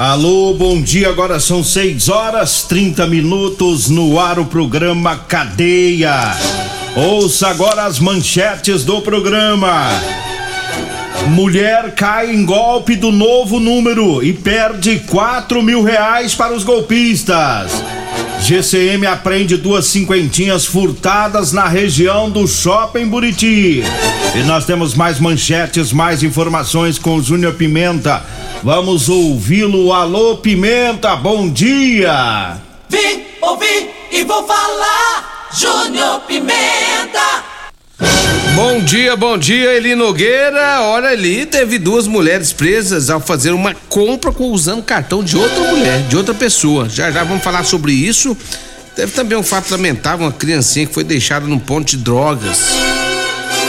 Alô, bom dia. Agora são 6 horas 30 minutos no ar o programa Cadeia. Ouça agora as manchetes do programa. Mulher cai em golpe do novo número e perde 4 mil reais para os golpistas. GCM apreende duas cinquentinhas furtadas na região do Shopping Buriti. E nós temos mais manchetes, mais informações com o Júnior Pimenta. Vamos ouvi-lo. Alô, Pimenta, bom dia! Vim, ouvi e vou falar. Júnior Pimenta. Bom dia, bom dia, Eli Nogueira. Olha ali, teve duas mulheres presas ao fazer uma compra com, usando cartão de outra mulher, de outra pessoa. Já já vamos falar sobre isso. Teve também um fato lamentável, uma criancinha que foi deixada num ponto de drogas.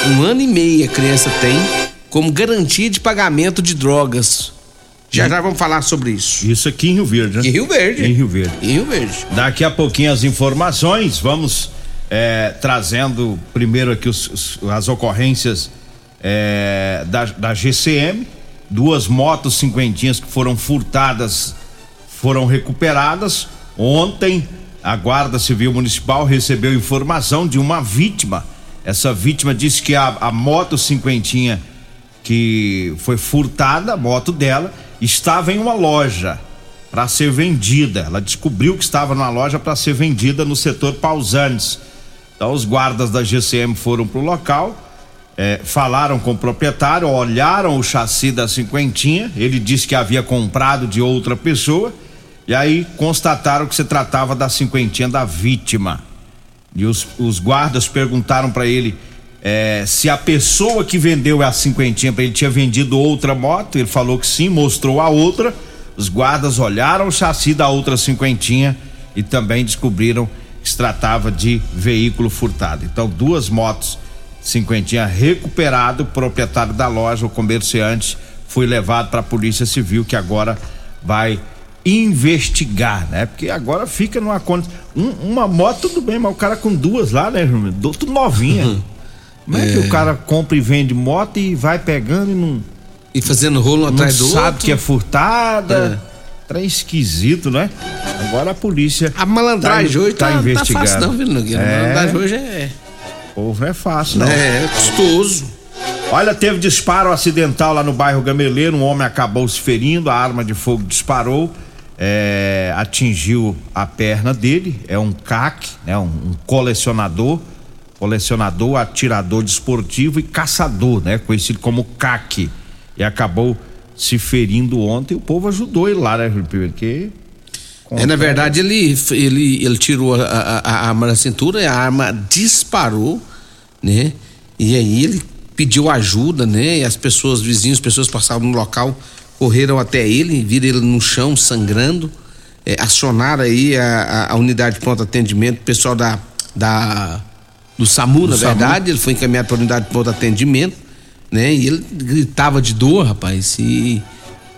Um ano e meio a criança tem como garantia de pagamento de drogas. Já já vamos falar sobre isso. Isso aqui em Rio Verde, né? Em Rio Verde. Em Rio Verde. Em Rio Verde. Daqui a pouquinho as informações, vamos é, trazendo primeiro aqui os, os, as ocorrências é, da, da GCM. Duas motos cinquentinhas que foram furtadas foram recuperadas. Ontem, a Guarda Civil Municipal recebeu informação de uma vítima. Essa vítima disse que a, a moto cinquentinha que foi furtada, a moto dela, estava em uma loja para ser vendida. Ela descobriu que estava numa loja para ser vendida no setor Pausantes. Então os guardas da GCM foram para o local, eh, falaram com o proprietário, olharam o chassi da cinquentinha. Ele disse que havia comprado de outra pessoa e aí constataram que se tratava da cinquentinha da vítima. E os, os guardas perguntaram para ele é, se a pessoa que vendeu a cinquentinha para ele tinha vendido outra moto, ele falou que sim, mostrou a outra. Os guardas olharam o chassi da outra cinquentinha e também descobriram que se tratava de veículo furtado. Então, duas motos cinquentinha recuperado, o proprietário da loja, o comerciante, foi levado para a Polícia Civil que agora vai investigar, né? Porque agora fica numa conta. Um, uma moto, tudo bem, mas o cara com duas lá, né, Tudo novinha. Como é, é, que o cara compra e vende moto e vai pegando e não. E fazendo rolo um atrás do outro? Sabe que é furtada. É. Trem esquisito, né? Agora a polícia. A malandragem tá, hoje tá, tá, investigando. tá fácil, não, viu, Nogueira? É. A malandragem hoje é. O povo é fácil, não. É, é custoso. Olha, teve disparo acidental lá no bairro Gameleiro. Um homem acabou se ferindo, a arma de fogo disparou. É, atingiu a perna dele, é um CAC, né, um, um colecionador, colecionador, atirador desportivo e caçador, né? Conhecido como CAC. E acabou se ferindo ontem. O povo ajudou ele lá, né, porque é, na verdade, ele, ele, ele tirou a, a, a, arma da cintura a arma disparou, né? E aí ele pediu ajuda, né? E as pessoas, vizinhos, pessoas passavam no local, correram até ele, viram ele no chão sangrando, é, acionaram aí a, a, unidade de pronto atendimento, pessoal da, da do SAMU, do na SAMU. verdade, ele foi encaminhado para a unidade de pronto atendimento, né? E ele gritava de dor, rapaz, e,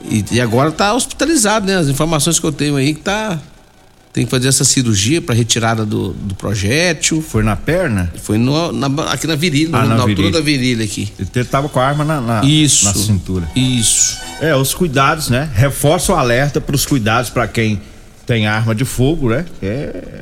e, e agora está hospitalizado, né? As informações que eu tenho aí que tá tem que fazer essa cirurgia para retirada do, do projétil. Foi na perna? Foi no, na, aqui na virilha, ah, na, na, altura da virilha aqui. Ele tava com a arma na, na, isso, na cintura. Isso. É, os cuidados, né? Reforça o alerta para os cuidados para quem tem arma de fogo, né? É,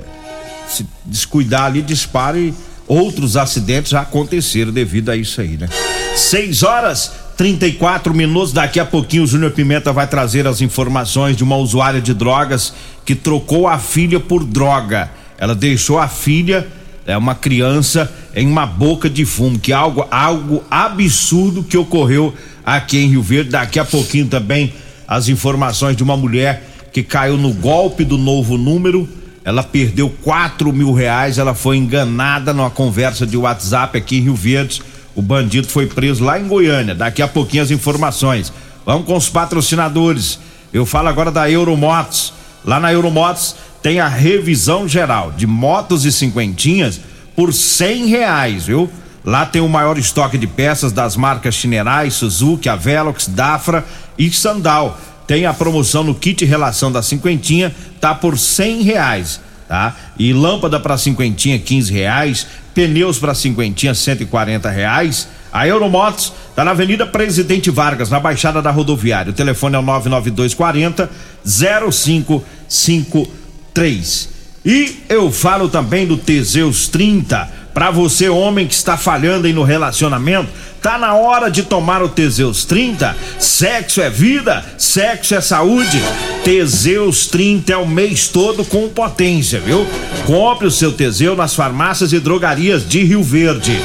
se descuidar ali, dispara e outros acidentes aconteceram devido a isso aí, né? 6 horas 34 minutos. Daqui a pouquinho o Júnior Pimenta vai trazer as informações de uma usuária de drogas que trocou a filha por droga. ela deixou a filha, é uma criança, em uma boca de fumo, que é algo, algo absurdo que ocorreu aqui em Rio Verde. Daqui a pouquinho também as informações de uma mulher que caiu no golpe do novo número. Ela perdeu quatro mil reais, ela foi enganada numa conversa de WhatsApp aqui em Rio Verde. O bandido foi preso lá em Goiânia. Daqui a pouquinho as informações. Vamos com os patrocinadores. Eu falo agora da Euromotos. Lá na Euromotos tem a revisão geral de motos e cinquentinhas por cem reais, viu? Lá tem o maior estoque de peças das marcas Chinerai, Suzuki, Avelox, Dafra e Sandal. Tem a promoção no kit relação da cinquentinha, tá por cem reais, tá? E lâmpada para cinquentinha, quinze reais. Pneus para cinquentinha, cento e quarenta reais. A Euromotos tá na Avenida Presidente Vargas, na Baixada da Rodoviária. O telefone é o 99240 0553. E eu falo também do Teseus 30 para você, homem que está falhando aí no relacionamento, tá na hora de tomar o Teseus 30. Sexo é vida, sexo é saúde. Teseus 30 é o mês todo com potência, viu? Compre o seu Teseu nas farmácias e drogarias de Rio Verde.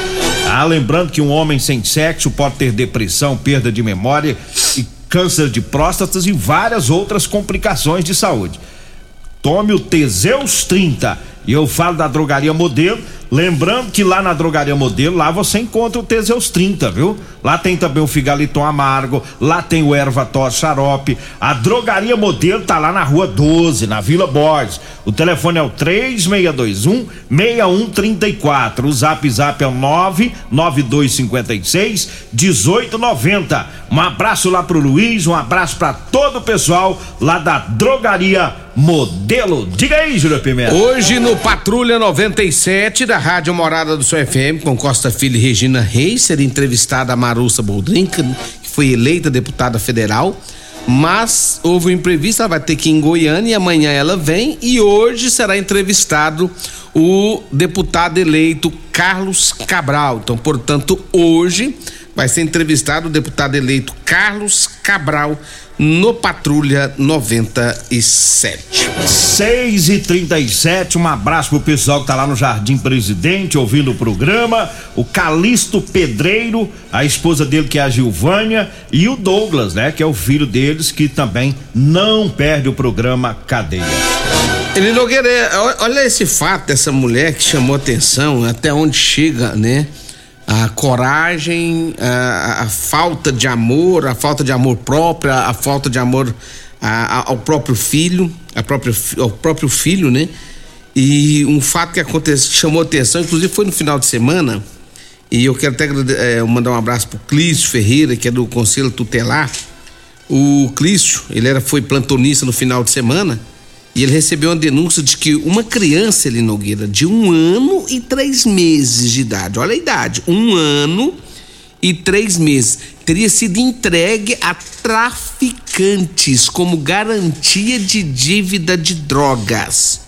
Ah, lembrando que um homem sem sexo pode ter depressão, perda de memória e câncer de próstatas e várias outras complicações de saúde. Tome o Teseus 30 e eu falo da drogaria modelo Lembrando que lá na Drogaria Modelo, lá você encontra o Teseus 30, viu? Lá tem também o Figaliton Amargo, lá tem o Erva Tos Xarope. A Drogaria Modelo tá lá na Rua 12, na Vila Borges. O telefone é o 3621 6134. O Zap Zap é o 99256 1890. Um abraço lá pro Luiz, um abraço para todo o pessoal lá da Drogaria Modelo. Diga aí, Júlio Pimenta. Hoje no Patrulha 97 da Rádio Morada do Seu FM, com Costa Filho e Regina Reis, será entrevistada a Marussa Boldrinca, que foi eleita deputada federal. Mas houve um imprevisto, ela vai ter que ir em Goiânia e amanhã ela vem. E hoje será entrevistado o deputado eleito Carlos Cabral. Então, portanto, hoje vai ser entrevistado o deputado eleito Carlos Cabral no Patrulha 97. 6 e 37 um abraço pro pessoal que tá lá no Jardim Presidente ouvindo o programa. O Calixto Pedreiro, a esposa dele que é a Gilvânia, e o Douglas, né? Que é o filho deles, que também não perde o programa Cadeia. Ele Nogueira, olha esse fato dessa mulher que chamou atenção, até onde chega, né? A coragem, a, a, falta de amor, a falta de amor próprio, a, falta de amor a, ao próprio filho, a próprio, ao próprio filho, né? E um fato que aconteceu, chamou atenção, inclusive foi no final de semana, e eu quero até é, mandar um abraço pro Clício Ferreira, que é do Conselho Tutelar. O Clício, ele era, foi plantonista no final de semana, e ele recebeu uma denúncia de que uma criança, ele Nogueira, de um ano e três meses de idade, olha a idade, um ano e três meses, teria sido entregue a traficantes como garantia de dívida de drogas.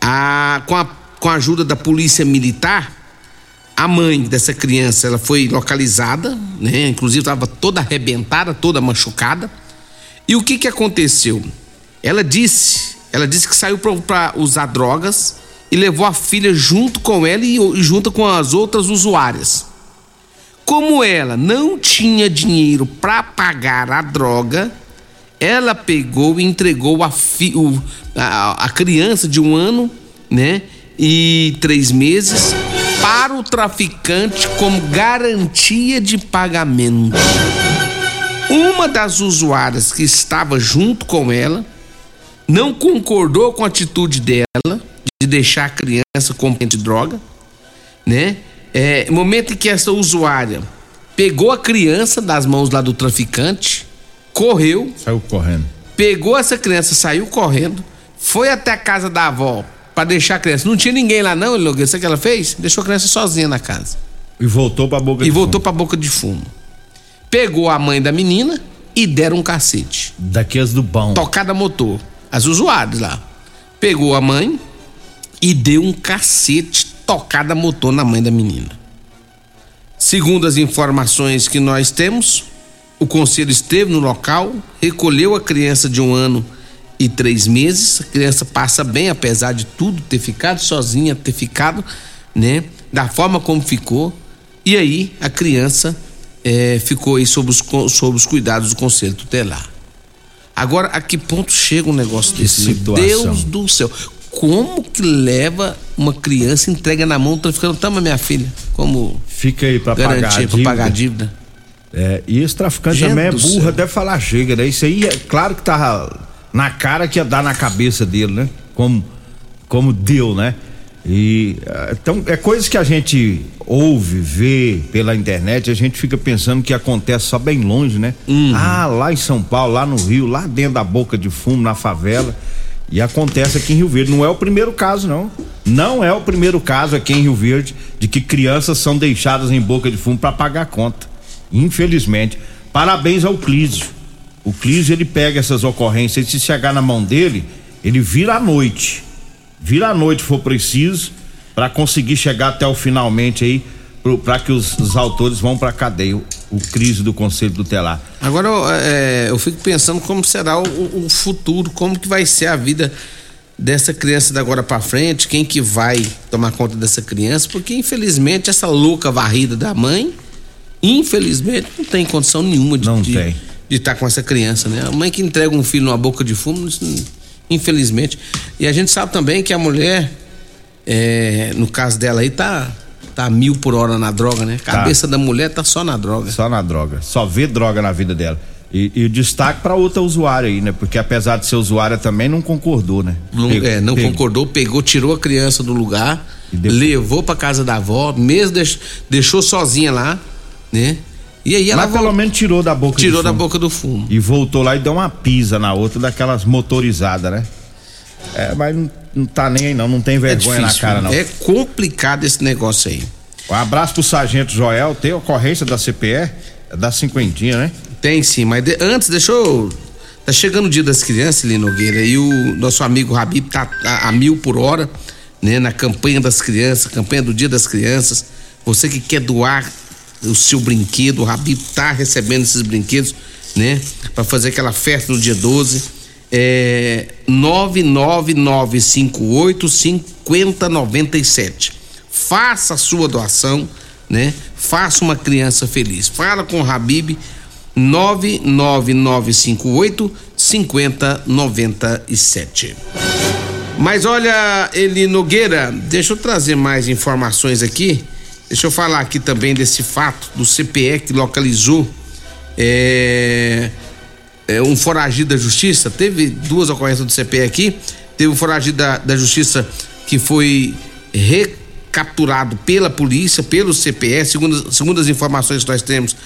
A, com, a, com a ajuda da polícia militar, a mãe dessa criança ela foi localizada, né? Inclusive estava toda arrebentada, toda machucada. E o que que aconteceu? Ela disse, ela disse que saiu para usar drogas e levou a filha junto com ela e, junto com as outras usuárias. Como ela não tinha dinheiro para pagar a droga, ela pegou e entregou a, fi, o, a, a criança de um ano, né, e três meses para o traficante como garantia de pagamento. Uma das usuárias que estava junto com ela não concordou com a atitude dela de deixar a criança com de droga, né? É, momento em que essa usuária pegou a criança das mãos lá do traficante, correu, saiu correndo, pegou essa criança, saiu correndo, foi até a casa da avó para deixar a criança. Não tinha ninguém lá não, Logan. Sabe o que ela fez? Deixou a criança sozinha na casa. E voltou para boca e de voltou para boca de fumo. Pegou a mãe da menina e deram um cacete. Daqueles do bom. Tocada motor as usuárias lá. Pegou a mãe e deu um cacete tocada motor na mãe da menina. Segundo as informações que nós temos, o conselho esteve no local, recolheu a criança de um ano e três meses. A criança passa bem, apesar de tudo ter ficado sozinha, ter ficado, né? Da forma como ficou. E aí a criança é, ficou aí sob os, sob os cuidados do conselho tutelar. Agora, a que ponto chega um negócio que desse? Situação. Deus do céu. Como que leva uma criança entrega na mão do traficante? Toma, minha filha. Como. Fica aí pra pagar a dívida. pagar a dívida. É, e esse traficante Gente também é burra, deve falar chega, né? Isso aí é claro que tava na cara que ia dar na cabeça dele, né? Como, como deu, né? E então é coisas que a gente ouve, vê pela internet, a gente fica pensando que acontece só bem longe, né? Uhum. Ah, lá em São Paulo, lá no Rio, lá dentro da boca de fumo, na favela. E acontece aqui em Rio Verde. Não é o primeiro caso, não. Não é o primeiro caso aqui em Rio Verde de que crianças são deixadas em boca de fumo para pagar conta. Infelizmente. Parabéns ao Clísio. O Clísio ele pega essas ocorrências e se chegar na mão dele, ele vira à noite vira à noite for preciso para conseguir chegar até o finalmente aí para que os, os, autores vão para cadeia. O, o crise do conselho tutelar. Agora é, eu fico pensando como será o, o, futuro como que vai ser a vida dessa criança da agora para frente quem que vai tomar conta dessa criança porque infelizmente essa louca varrida da mãe infelizmente não tem condição nenhuma de não de, tem. de estar tá com essa criança né? A mãe que entrega um filho numa boca de fumo isso não, infelizmente. E a gente sabe também que a mulher, é, no caso dela aí, tá, tá mil por hora na droga, né? Tá. cabeça da mulher tá só na droga. Só na droga. Só vê droga na vida dela. E, e o destaque para outra usuária aí, né? Porque apesar de ser usuária também não concordou, né? Não, pegou, é, não pegou. concordou, pegou, tirou a criança do lugar, levou para casa da avó, mesmo deixou, deixou sozinha lá, né? E aí ela Mas pelo menos tirou da boca Tirou da boca do fumo. E voltou lá e deu uma pisa na outra daquelas motorizadas, né? É, mas não, não tá nem aí não, não tem vergonha é difícil, na cara não. É complicado esse negócio aí. Um abraço pro Sargento Joel, tem ocorrência da CPE, é da cinquentinha, né? Tem sim, mas de, antes deixa eu... Tá chegando o dia das crianças, Lino Nogueira, e o nosso amigo Rabib tá a, a mil por hora, né? Na campanha das crianças, campanha do dia das crianças. Você que quer doar o seu brinquedo, o Rabi tá recebendo esses brinquedos, né? Para fazer aquela festa no dia 12. É 99958 5097. Faça a sua doação, né? Faça uma criança feliz. Fala com o Habib 99958 5097. Mas olha, Eli Nogueira, deixa eu trazer mais informações aqui Deixa eu falar aqui também desse fato do CPE que localizou é, é, um foragido da justiça. Teve duas ocorrências do CPE aqui. Teve um foragido da, da justiça que foi recapturado pela polícia, pelo CPE. Segundo, segundo as informações que nós temos,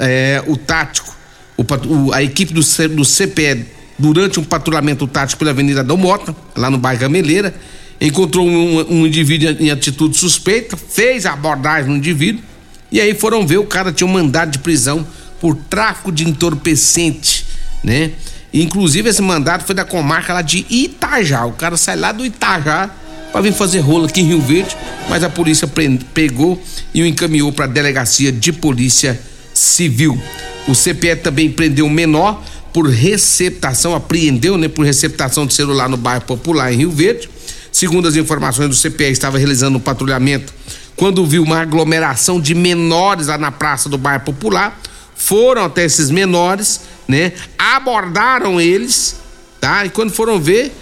é, o tático, o, o, a equipe do, do CPE, durante um patrulhamento tático pela Avenida Dom Mota, lá no bairro Gameleira, encontrou um, um indivíduo em atitude suspeita, fez abordagem no indivíduo e aí foram ver o cara tinha um mandado de prisão por tráfico de entorpecente, né? Inclusive esse mandado foi da comarca lá de Itajá. O cara sai lá do Itajá para vir fazer rolo aqui em Rio Verde, mas a polícia pegou e o encaminhou para a delegacia de polícia civil. O CPE também prendeu um menor por receptação, apreendeu, né, por receptação de celular no bairro Popular em Rio Verde. Segundo as informações do CPE, estava realizando um patrulhamento quando viu uma aglomeração de menores lá na praça do bairro Popular. Foram até esses menores, né? Abordaram eles, tá? E quando foram ver,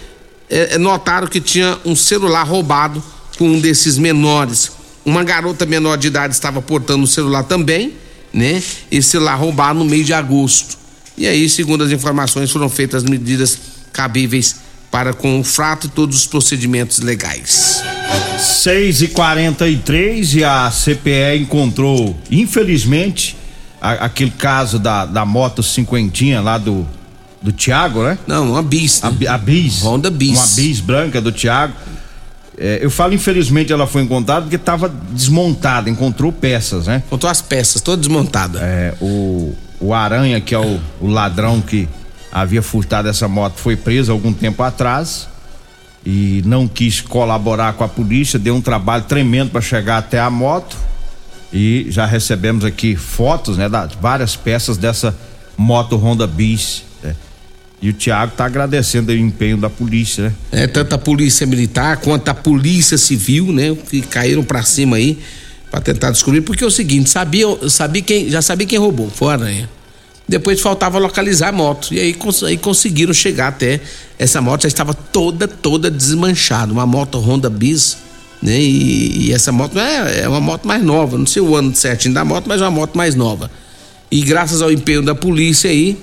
é, é notaram que tinha um celular roubado com um desses menores. Uma garota menor de idade estava portando o celular também, né? Esse celular roubado no mês de agosto. E aí, segundo as informações, foram feitas as medidas cabíveis para com o frato e todos os procedimentos legais. 6 e 43 e a CPE encontrou, infelizmente, a, aquele caso da, da moto cinquentinha lá do do Tiago, né? Não, uma bis. Né? A, a bis. Honda bis. Uma bis branca do Tiago. É, eu falo, infelizmente, ela foi encontrada porque estava desmontada, encontrou peças, né? Encontrou as peças, toda desmontada. É, o, o Aranha, que é o, o ladrão que havia furtado essa moto, foi preso algum tempo atrás e não quis colaborar com a polícia, deu um trabalho tremendo para chegar até a moto e já recebemos aqui fotos, né, das várias peças dessa moto Honda Bis. Né? E o Tiago tá agradecendo o empenho da polícia, né? É, tanto a polícia militar quanto a polícia civil, né? Que caíram para cima aí para tentar descobrir, porque é o seguinte, sabia, sabia quem, já sabia quem roubou, foi a aranha. Depois faltava localizar a moto. E aí, aí conseguiram chegar até essa moto, já estava toda, toda desmanchada. Uma moto Honda Bis, né? E, e essa moto é, é uma moto mais nova, não sei o ano certinho da moto, mas é uma moto mais nova. E graças ao empenho da polícia aí,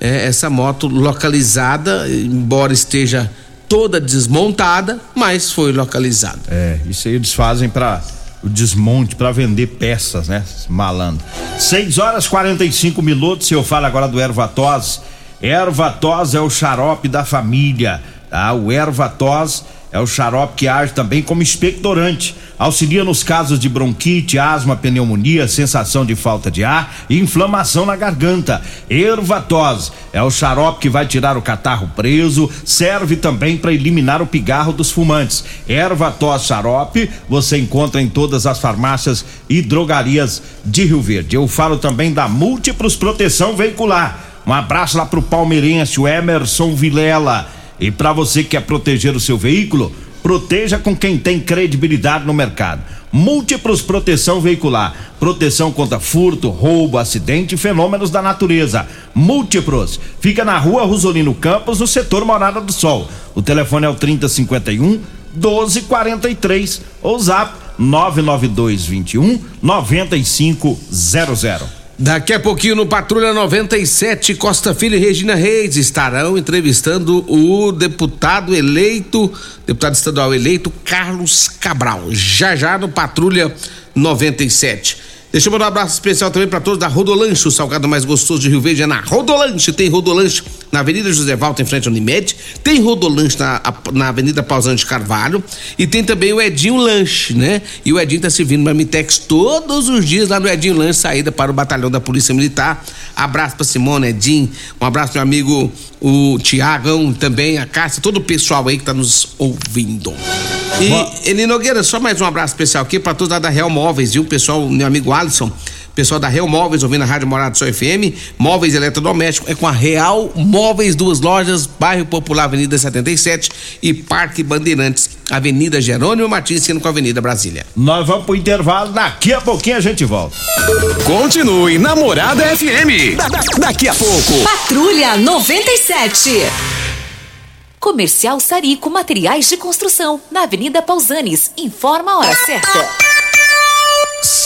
é, essa moto localizada, embora esteja toda desmontada, mas foi localizada. É, isso aí eles fazem para o desmonte para vender peças, né? Malandro. 6 horas 45 minutos. Eu falo agora do Ervatós. Ervatós é o xarope da família, tá? O Ervatós é o xarope que age também como expectorante. Auxilia nos casos de bronquite, asma, pneumonia, sensação de falta de ar e inflamação na garganta. Ervatose é o xarope que vai tirar o catarro preso, serve também para eliminar o pigarro dos fumantes. Ervatose xarope você encontra em todas as farmácias e drogarias de Rio Verde. Eu falo também da Múltiplos Proteção Veicular. Um abraço lá pro palmeirense, o Emerson Vilela e para você que quer proteger o seu veículo, proteja com quem tem credibilidade no mercado. Múltiplos Proteção Veicular. Proteção contra furto, roubo, acidente e fenômenos da natureza. Múltiplos. Fica na rua Rosolino Campos, no setor Morada do Sol. O telefone é o 3051 1243 ou zap 99221 9500. Daqui a pouquinho no Patrulha 97, Costa Filho e Regina Reis estarão entrevistando o deputado eleito, deputado estadual eleito Carlos Cabral. Já já no Patrulha 97. Deixa eu mandar um abraço especial também para todos da Rodolanche, o salgado mais gostoso de Rio Verde é na Rodolanche. Tem Rodolanche na Avenida José Valta, em frente ao Unimed. Tem Rodolanche na, na Avenida Pausante Carvalho. E tem também o Edinho Lanche, né? E o Edinho tá servindo Mamitex todos os dias lá no Edinho Lanche, saída para o batalhão da Polícia Militar. Abraço para Simone, Edinho. Um abraço meu amigo o Tiagão também, a Cássia, todo o pessoal aí que tá nos ouvindo. E Eli Nogueira, só mais um abraço especial aqui para todos lá da Real Móveis, viu? Pessoal, meu amigo Alisson, pessoal da Real Móveis ouvindo a Rádio Morado Sol FM, móveis eletrodomésticos, é com a Real Móveis, duas lojas, bairro Popular, Avenida 77 e Parque Bandeirantes, Avenida Jerônimo Martins, sendo com a Avenida Brasília. Nós vamos pro intervalo, daqui a pouquinho a gente volta. Continue Namorada FM. Da- da- daqui a pouco. Patrulha 97. Comercial Sarico Materiais de Construção, na Avenida Pausanes. Informa a hora certa.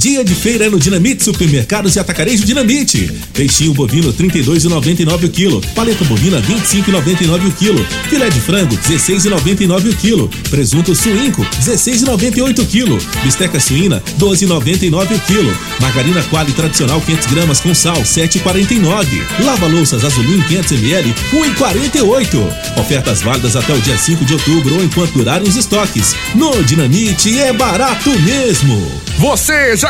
Dia de feira é no Dinamite Supermercados e Atacarejo Dinamite. Peixinho bovino 32,99 o quilo. Paleta bovina 25,99 o quilo. Filé de frango 16,99 o quilo. Presunto suínco 16,98 o quilo. Bisteca suína 12,99 o quilo. Margarina Quali tradicional 500 gramas com sal 7,49. Lava louças Azulim 500 ml 1,48. Ofertas válidas até o dia 5 de outubro ou enquanto durarem os estoques. No Dinamite é barato mesmo. Você já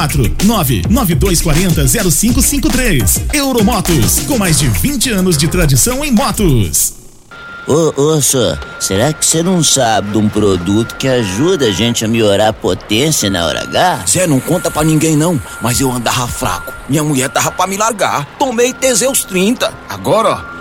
34 99240 0553. Euromotos, com mais de 20 anos de tradição em motos. Ô, ô, só, será que você não sabe de um produto que ajuda a gente a melhorar a potência na hora H? Zé, não conta pra ninguém não, mas eu andava fraco. Minha mulher tava pra me largar. Tomei Teseus 30. Agora, ó,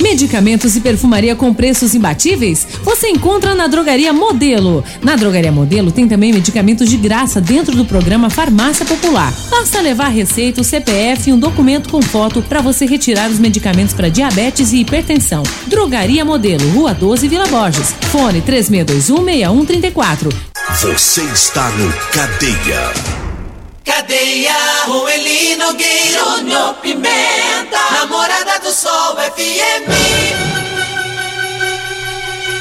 Medicamentos e perfumaria com preços imbatíveis? Você encontra na Drogaria Modelo. Na Drogaria Modelo tem também medicamentos de graça dentro do programa Farmácia Popular. Basta levar receita, o CPF e um documento com foto para você retirar os medicamentos para diabetes e hipertensão. Drogaria Modelo, Rua 12, Vila Borges. Fone 36216134. Você está no Cadeia. Cadeia, Rueli Nogueira, Júnior Pimenta,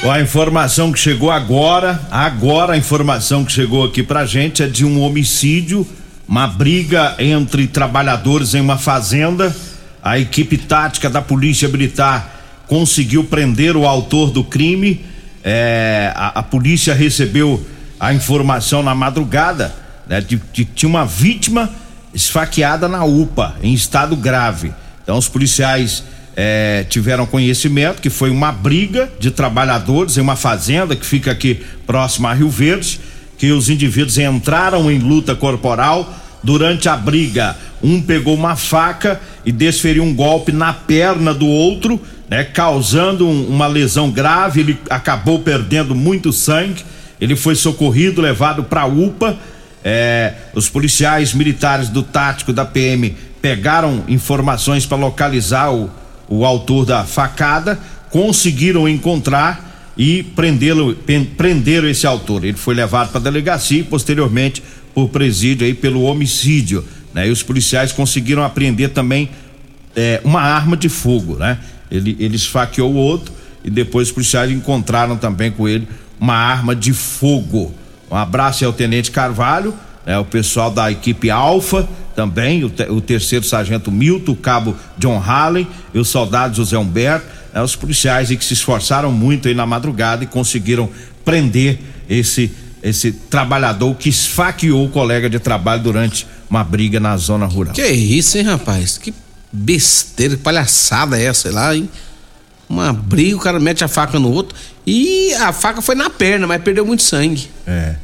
A informação que chegou agora, agora a informação que chegou aqui pra gente é de um homicídio, uma briga entre trabalhadores em uma fazenda. A equipe tática da Polícia Militar conseguiu prender o autor do crime. É, a, a polícia recebeu a informação na madrugada né, de que tinha uma vítima esfaqueada na UPA, em estado grave. Então os policiais eh, tiveram conhecimento que foi uma briga de trabalhadores em uma fazenda que fica aqui próximo a Rio Verde, que os indivíduos entraram em luta corporal. Durante a briga, um pegou uma faca e desferiu um golpe na perna do outro, né, causando um, uma lesão grave. Ele acabou perdendo muito sangue. Ele foi socorrido, levado para a UPA é, os policiais militares do tático da PM pegaram informações para localizar o, o autor da facada, conseguiram encontrar e prendê-lo, prenderam esse autor. Ele foi levado para a delegacia e posteriormente por presídio aí pelo homicídio, né? E os policiais conseguiram apreender também é, uma arma de fogo, né? Ele, ele esfaqueou o outro e depois os policiais encontraram também com ele uma arma de fogo. Um abraço ao Tenente Carvalho, né, o pessoal da equipe Alfa também, o, te, o, terceiro sargento Milton, o cabo John Hallen e o soldado José Humberto, né, os policiais que se esforçaram muito aí na madrugada e conseguiram prender esse esse trabalhador que esfaqueou o colega de trabalho durante uma briga na zona rural. Que isso, hein, rapaz? Que besteira, que palhaçada é essa lá, hein? Uma briga, o cara mete a faca no outro e a faca foi na perna, mas perdeu muito sangue. É.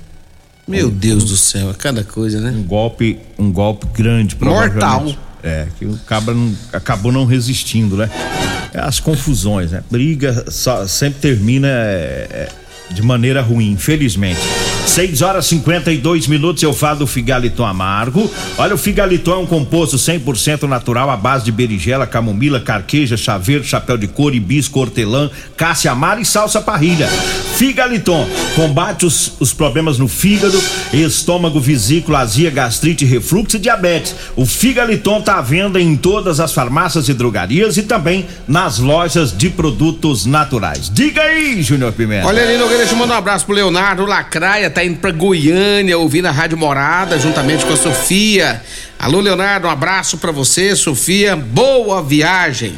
Meu Deus do céu, é cada coisa, né? Um golpe, um golpe grande, Mortal. É, que o cabra não, acabou não resistindo, né? É as confusões, né? Briga só, sempre termina é, é, de maneira ruim, infelizmente. 6 horas 52 minutos eu falo do Figaliton Amargo. Olha, o Figaliton é um composto 100% natural à base de berinjela, camomila, carqueja, chaveiro, chapéu de couro, hibisco, hortelã, cássia amara e salsa parrilha. Figaliton combate os, os problemas no fígado, estômago, vesícula, azia, gastrite, refluxo e diabetes. O Figaliton tá à venda em todas as farmácias e drogarias e também nas lojas de produtos naturais. Diga aí, Júnior Pimenta. Olha ali, Nogueira, deixa eu mandar um abraço pro Leonardo Lacraia, tá indo pra Goiânia, ouvindo a Rádio Morada, juntamente com a Sofia. Alô, Leonardo, um abraço para você, Sofia. Boa viagem.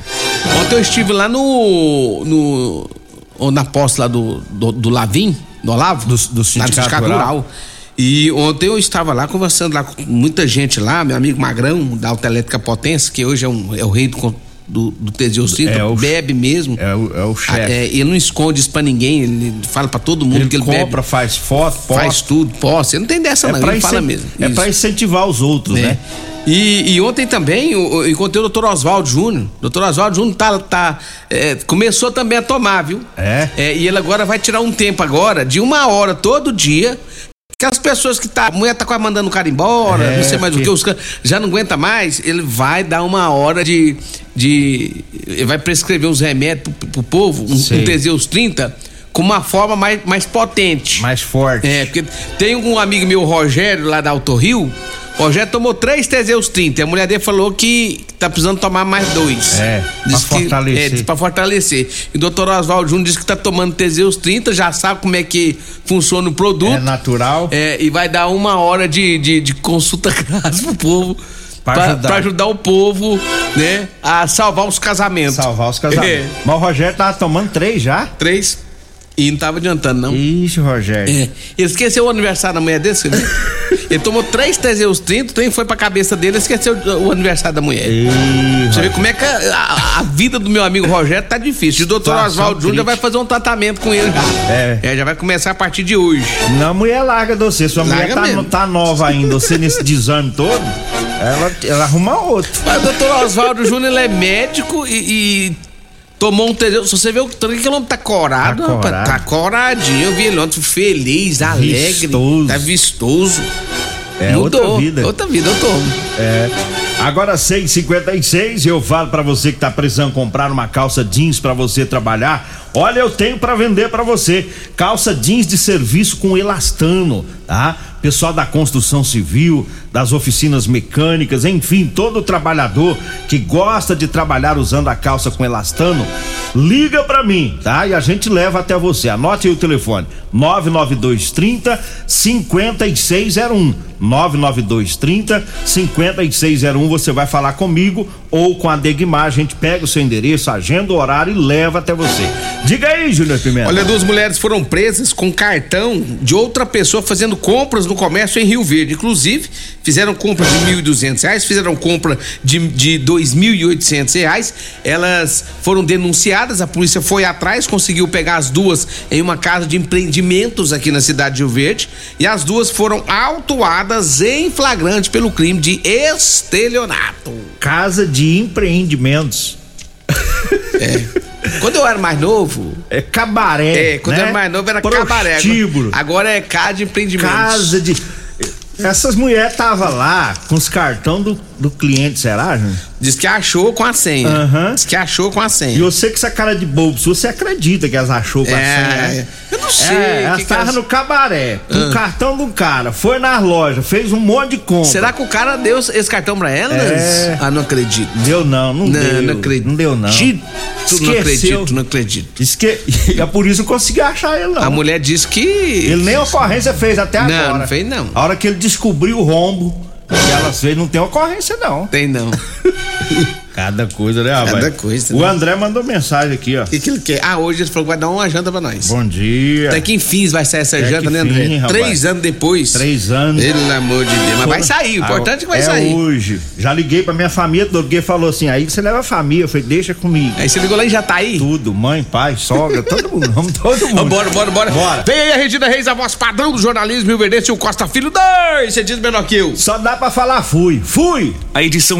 Ontem eu estive lá no. no na posse lá do, do, do Lavim, do Olavo, do, do Sindicato, sindicato Rural. Rural. E ontem eu estava lá conversando lá com muita gente lá, meu amigo Magrão, da Autoelétrica Potência, que hoje é, um, é o rei do do, do Teseus é o, bebe mesmo. É o, é o chefe. É, ele não esconde isso pra ninguém, ele fala pra todo mundo ele que ele compra, bebe. faz foto, posta. Faz tudo, posta. Ele não tem dessa é não, ele fala mesmo. É isso. pra incentivar os outros, é. né? E, e, ontem também eu, eu encontrei o doutor Oswaldo Júnior. Doutor Oswaldo Júnior tá, tá, é, começou também a tomar, viu? É? é. E ele agora vai tirar um tempo agora, de uma hora todo dia, que as pessoas que tá, a mulher tá quase mandando o cara embora, é, não sei mais que... o que, os já não aguenta mais, ele vai dar uma hora de. de ele vai prescrever uns remédios pro, pro povo, um, um Teseus 30, com uma forma mais, mais potente. Mais forte. É, porque tem um amigo meu, Rogério, lá da Auto Rio. Rogério tomou três Teseus 30. A mulher dele falou que tá precisando tomar mais dois. É, Diz pra que- fortalecer. É, diz pra fortalecer. E o doutor Oswaldo Júnior disse que tá tomando Teseus 30, já sabe como é que funciona o produto. É natural. É, e vai dar uma hora de, de, de consulta grátis pro povo. Pra Pra, ajudar. pra ajudar o povo, né, a salvar os casamentos. Salvar os casamentos. É. Mas o Rogério tava tomando três já? Três. E não tava adiantando, não. Ixi, Rogério. É. Ele esqueceu o aniversário da mulher você viu? Ele tomou três Teseus 30, trem foi pra cabeça dele, esqueceu o aniversário da mulher. Você vê como é que a, a- vida do meu amigo Rogério tá difícil. E o doutor Oswaldo Júnior já vai fazer um tratamento com ele já. É. já vai começar a partir de hoje. Não, a mulher larga de você. Sua mulher Larga tá, mesmo. tá nova ainda. Você nesse desame todo, ela, ela arruma outro. Mas o doutor Oswaldo Júnior ele é médico e, e tomou um. Se você vê o tanto que ele tá corado, Tá rapaz, corado. tá coradinho. Eu vi ele ontem feliz, alegre, Vistoso. tá vistoso. É Mudou. outra vida. Outra vida, doutor. É. Agora 6:56, eu falo pra você que tá precisando comprar uma calça jeans pra você trabalhar. Olha, eu tenho pra vender pra você. Calça jeans de serviço com elastano, tá? Pessoal da construção civil, das oficinas mecânicas, enfim, todo trabalhador que gosta de trabalhar usando a calça com elastano, liga pra mim, tá? E a gente leva até você. Anote aí o telefone: 99230 5601. 99230 5601. Você vai falar comigo ou com a Degmar. A gente pega o seu endereço, agenda o horário e leva até você. Diga aí, Júnior Pimenta. Olha, duas mulheres foram presas com cartão de outra pessoa fazendo compras no comércio em Rio Verde. Inclusive, fizeram compra de 1.200 reais, fizeram compra de, de 2.800 reais. Elas foram denunciadas, a polícia foi atrás, conseguiu pegar as duas em uma casa de empreendimentos aqui na cidade de Rio Verde. E as duas foram autuadas em flagrante pelo crime de estelionato. Casa de empreendimentos. Quando eu era mais novo. É cabaré. É, quando né? eu era mais novo era Prostíbulo. cabaré. Agora é casa de empreendimentos. Casa de. Essas mulheres tava lá com os cartão do, do cliente, será, Júnior? Diz que achou com a senha. Aham. Diz que achou com a senha. E você com essa cara de bobo, se você acredita que elas achou com a É, senha, né? eu não sei, É, que elas que estavam elas- no cabaré, com Ah. o cartão do cara, foi nas lojas, fez um monte de compra. Será que o cara deu esse cartão pra elas? É. Ah, não acredito. Deu não, não, Não, deu. não acredito. Não deu não. Ti- Não Esqueceu. acredito, não acredito. Esque... E é por isso que eu consegui achar ele, não. A mulher disse que. Ele nem ocorrência fez até Não, agora. não fez, não. A hora que ele descobriu o rombo que elas fez, não tem ocorrência, não. Tem não. Cada coisa, né, rapaz? Cada coisa, O né? André mandou mensagem aqui, ó. O que, que ele quer? Ah, hoje ele falou que vai dar uma janta pra nós. Bom dia. Até que enfim vai sair essa Até janta, né, André? fim, rapaz. Três anos depois. Três anos. Pelo amor de Deus. Mas vai sair, o importante é que vai é sair. hoje. Já liguei pra minha família, porque falou assim, aí você leva a família. Eu falei, deixa comigo. Aí você ligou lá e já tá aí? Tudo, mãe, pai, sogra, todo mundo. Vamos todo mundo. Bora, bora, bora. Bora. Vem aí a Regina Reis, a voz padrão do jornalismo Rio Verdense e o Costa Filho. Dois, você diz menor que eu. Só dá pra falar fui. Fui! A edição